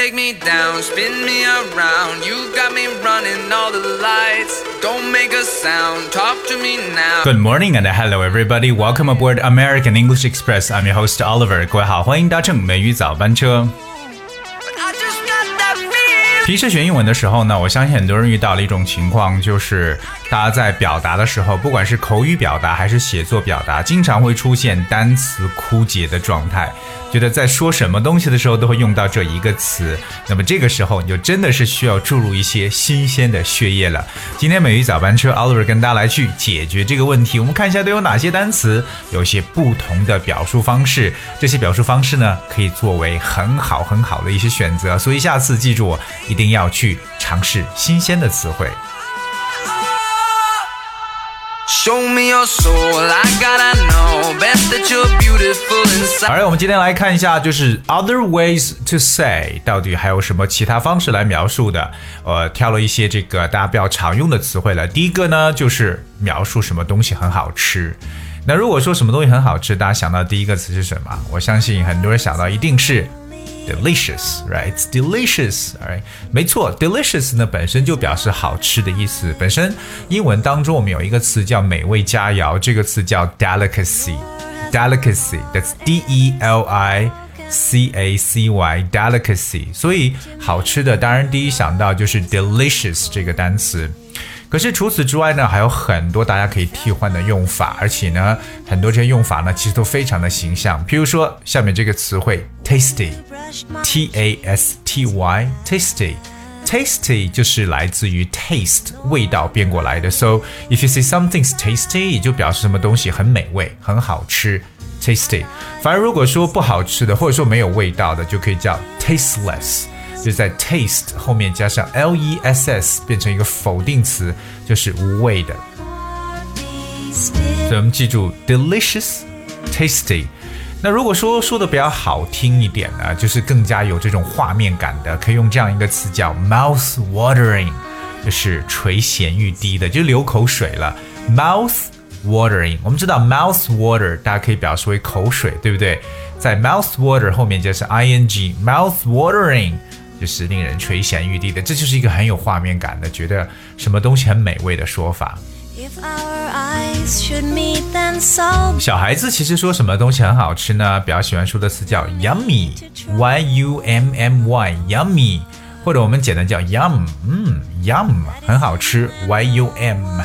take me down, spin me around. You got me running all the lights. Don't make a sound, talk to me now. Good morning and hello everybody. Welcome aboard American English Express. I'm your host Oliver. 各位好，欢迎搭乘美语早班车。 I just got that feeling. 平时学英文的时候呢，我相信很多人遇到了一种情况，就是 大家在表达的时候，不管是口语表达还是写作表达，经常会出现单词枯竭的状态，觉得在说什么东西的时候都会用到这一个词。那么这个时候，你就真的是需要注入一些新鲜的血液了。今天美语早班车 Oliver 跟大家来去解决这个问题。我们看一下都有哪些单词，有些不同的表述方式。这些表述方式呢，可以作为很好很好的一些选择。所以下次记住，一定要去尝试新鲜的词汇。Show me your soul, I gotta know best that you're beautiful inside. 好，我们今天来看一下，就是 other ways to say 到底还有什么其他方式来描述的？呃，挑了一些这个大家比较常用的词汇了。第一个呢，就是描述什么东西很好吃。那如果说什么东西很好吃，大家想到第一个词是什么？我相信很多人想到一定是 delicious，right？It's delicious，right？没错，delicious 呢本身就表示好吃的意思。本身英文当中我们有一个词叫美味佳肴，这个词叫 delicacy。delicacy，that's D E L I C A C Y delicacy，所以好吃的当然第一想到就是 delicious 这个单词。可是除此之外呢，还有很多大家可以替换的用法，而且呢，很多这些用法呢，其实都非常的形象。譬如说，下面这个词汇 tasty，T A S T Y，tasty。Tasty 就是来自于 taste 味道变过来的，so if you say something's tasty，就表示什么东西很美味、很好吃，tasty。反而如果说不好吃的，或者说没有味道的，就可以叫 tasteless，就在 taste 后面加上 l e s s，变成一个否定词，就是无味的。所以我们记住 delicious、tasty。那如果说说的比较好听一点呢，就是更加有这种画面感的，可以用这样一个词叫 mouth watering，就是垂涎欲滴的，就流口水了。mouth watering，我们知道 mouth water 大家可以表示为口水，对不对？在 mouth water 后面就是 ing，mouth watering 就是令人垂涎欲滴的，这就是一个很有画面感的，觉得什么东西很美味的说法。小孩子其实说什么东西很好吃呢？比较喜欢说的词叫 yummy，y u m m y，yummy，或者我们简单叫 yum，嗯，yum 很好吃，y u m。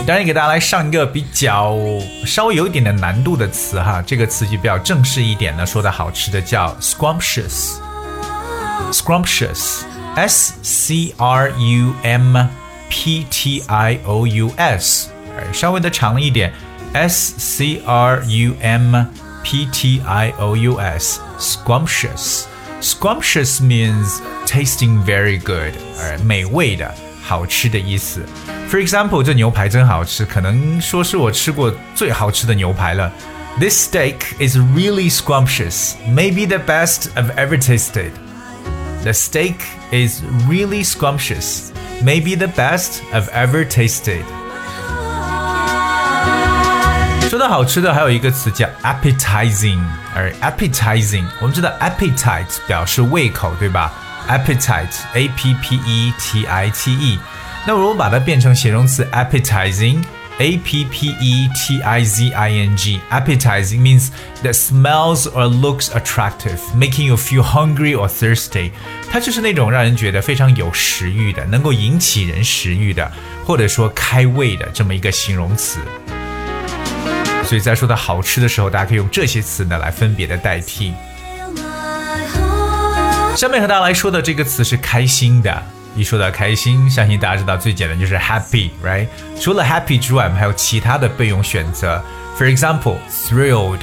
can free it. 当然给大家来上一个比较稍微有一点的难度的词哈，这个词就比较正式一点的，说的好吃的叫 scrumptious，scrumptious，s c r u m p t i o u s，哎稍微的长一点，s c r u m p t i o u s，scrumptious。Scrumptious means tasting very good，呃，美味的、 好吃的意思。For example，这牛排真好吃，可能说是我吃过最好吃的牛排了。This steak is really scrumptious, maybe the best I've ever tasted. The steak is really scrumptious, maybe the best I've ever tasted. 说到好吃的，还有一个词叫 appetizing，而 appetizing，我们知道 appetite 表示胃口，对吧 ？appetite，a p p e t i t e。那如果把它变成形容词 appetizing，a p p e t i z i n g，appetizing means that smells or looks attractive, making you feel hungry or thirsty。它就是那种让人觉得非常有食欲的，能够引起人食欲的，或者说开胃的这么一个形容词。所以在说到好吃的时候，大家可以用这些词呢来分别的代替。My heart 下面和大家来说的这个词是开心的。一说到开心，相信大家知道最简单就是 happy，right？除了 happy 之外，我们还有其他的备用选择。For example, thrilled,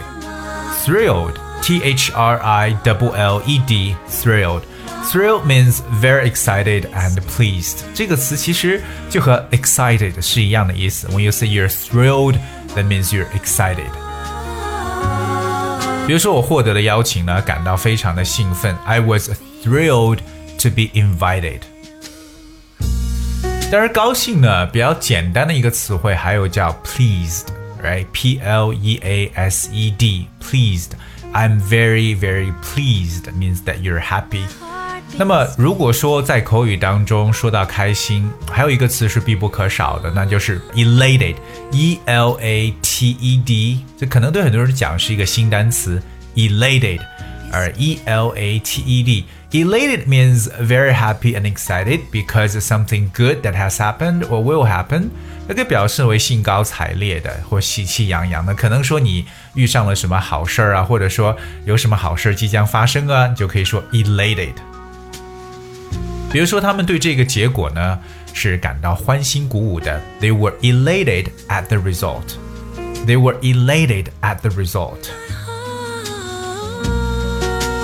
thrilled, T H R I L L E D, thrilled. Thrilled means very excited and pleased. 这个词其实就和 excited 是一样的意思。When you say you're thrilled, that means you're excited. 比如说我获得了邀请呢，感到非常的兴奋。I was thrilled to be invited. 当然，高兴呢比较简单的一个词汇，还有叫 pleased，right？P L E A S E D，pleased。 I'm very very pleased means that you're happy。 那么如果说在口语当中说到开心，还有一个词是必不可少的，那就是 elated，e l a t e d。这可能对很多人讲是一个新单词，elated，而 e l a t e d。Elated means very happy and excited because something good that has happened or will happen。那个表示为兴高采烈的或喜气洋洋的，可能说你遇上了什么好事儿啊，或者说有什么好事即将发生啊，你就可以说 elated。比如说，他们对这个结果呢是感到欢欣鼓舞的，They were elated at the result. They were elated at the result.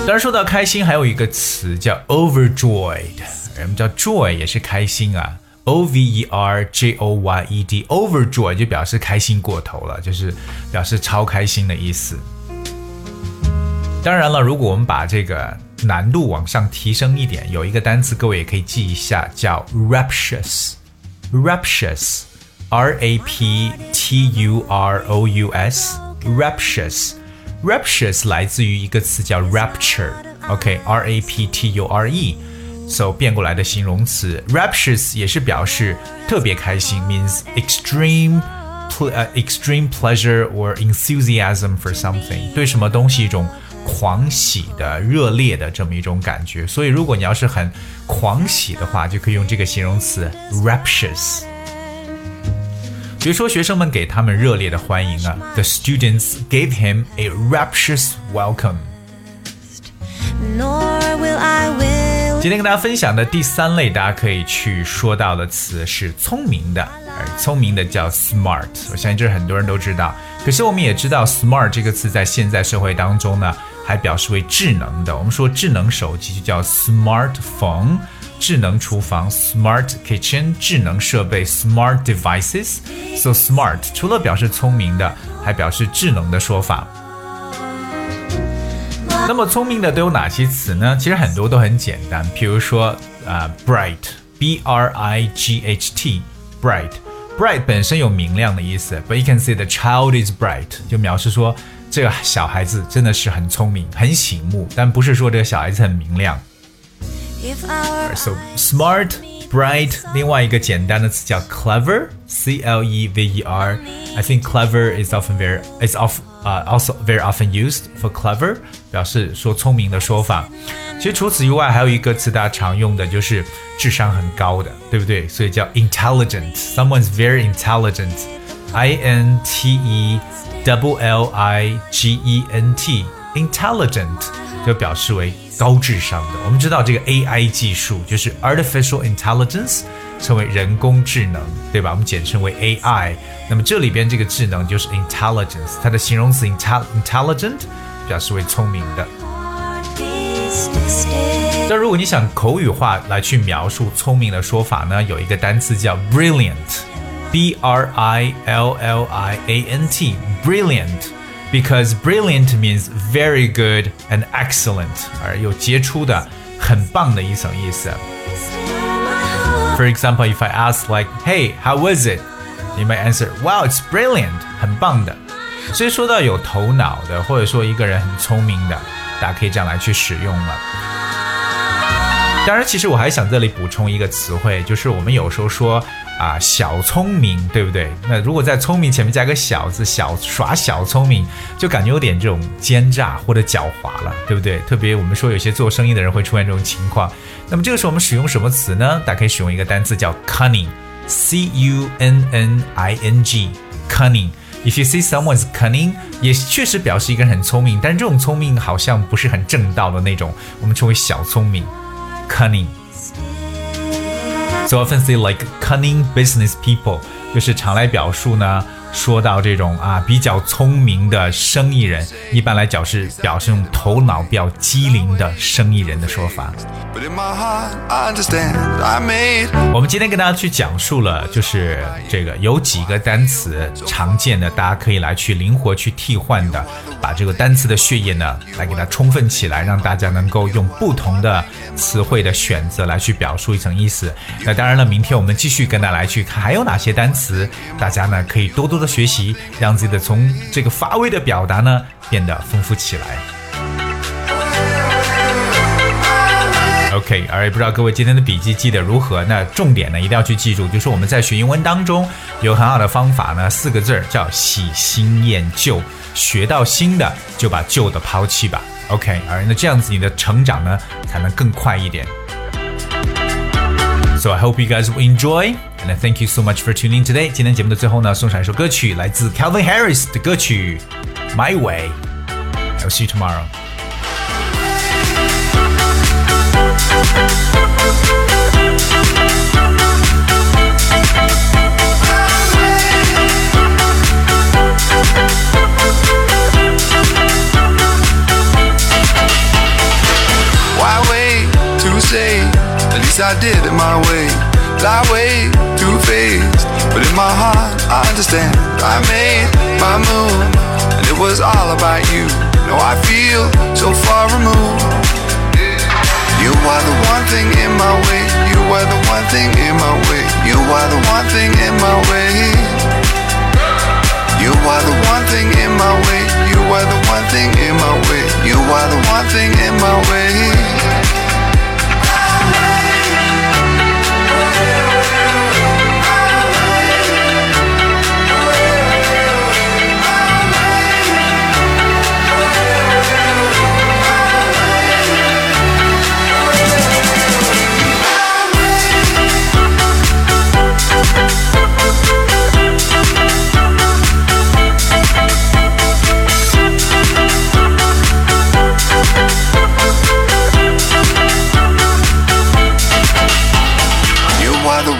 当然，说到开心，还有一个词叫 overjoyed。什么叫 joy 也是开心啊 O V E R J O Y E D overjoy 就表示开心过头了，就是表示超开心的意思。当然了，如果我们把这个难度往上提升一点，有一个单词各位也可以记一下，叫 rapturous。rapturous，R A P T U R O U S，rapturous。rapturous 来自于一个词叫 rapture，OK，R A P T U R E，so 变过来的形容词 rapturous 也是表示特别开心，means extreme。Uh, extreme pleasure or enthusiasm for something，对什么东西一种 狂喜的、热烈的这么一种感觉。所以，如果你要是很狂喜的话，就可以用这个形容词 rapturous。比如说，学生们给他们热烈的欢迎啊，The students gave him a rapturous welcome。今天跟大家分享的第三类，大家可以去说到的词是聪明的，而聪明的叫 smart。我相信这是很多人都知道。可是我们也知道，smart 这个词在现在社会当中呢，还表示为智能的。我们说智能手机就叫 smartphone。智能厨房 （smart kitchen）、智能设备 （smart devices）。So smart 除了表示聪明的，还表示智能的说法。那么聪明的都有哪些词呢？其实很多都很简单，比如说啊、，bright，b r i g h t，bright。bright 本身有明亮的意思，but you can see the child is bright，就表示说这个小孩子真的是很聪明、很醒目，但不是说这个小孩子很明亮。So smart, bright，另外一个简单的词叫 clever，c l e v e r。I think clever is often very is of uh also very often used for clever，表示说聪明的说法。其实除此以外，还有一个词大家常用的就是智商很高的，对不对？所以叫 intelligent。Someone's very intelligent。I N T E double L I G E N T intelligent 就表示为高智商的。我们知道这个 AI 技术就是 artificial intelligence，称为人工智能，对吧？我们简称为 AI。那么这里边这个智能就是 intelligence，它的形容词 intelligent 表示为聪明的。那如果你想口语化来去描述聪明的说法呢，有一个单词叫 brilliant brilliant，b r i l l i a n t，brilliant。because brilliant means very good and excellent，而有杰出的、很棒的一层意思。For example, if I ask like, "Hey, how was it?" you might answer, "Wow, it's brilliant，很棒的。所以说到有头脑的，或者说一个人很聪明的，大家可以这样来去使用了。当然，其实我还想这里补充一个词汇，就是我们有时候说 啊小聪明，对不对？那如果在聪明前面加个小字，小耍小聪明，就感觉有点这种奸诈或者狡猾了，对不对？特别我们说有些做生意的人会出现这种情况。那么这个时候我们使用什么词呢？大家可以使用一个单词叫 cunning，c u n n i n g，cunning。If you see someone's cunning，也确实表示一个人很聪明，但这种聪明好像不是很正道的那种，我们称为小聪明。cunning. So often say like cunning business people，就是常来表述呢。 说到这种啊比较聪明的生意人，一般来讲是表示用头脑比较机灵的生意人的说法。我们今天跟大家去讲述了，就是这个有几个单词常见的，大家可以来去灵活去替换的，把这个单词的血液呢来给它充分起来，让大家能够用不同的词汇的选择来去表述一层意思。那当然了，明天我们继续跟大家来去看还有哪些单词，大家呢可以多多的学习，让自己的从这个乏味的表达呢变得丰富起来。OK，而也不知道各位今天的笔记记得如何？那重点呢一定要去记住，就是我们在学英文当中有很好的方法呢，四个字儿叫喜新厌旧，学到新的就把旧的抛弃吧。OK，而那这样子你的成长呢才能更快一点。So I hope you guys will enjoy. and I thank you so much for tuning in today. 今天节目的最后呢，送上一首歌曲，来自 Calvin Harris 的歌曲《My Way》。I'll see you tomorrow. Why wait to say? At least I did Understand. I made my move, and it was all about you.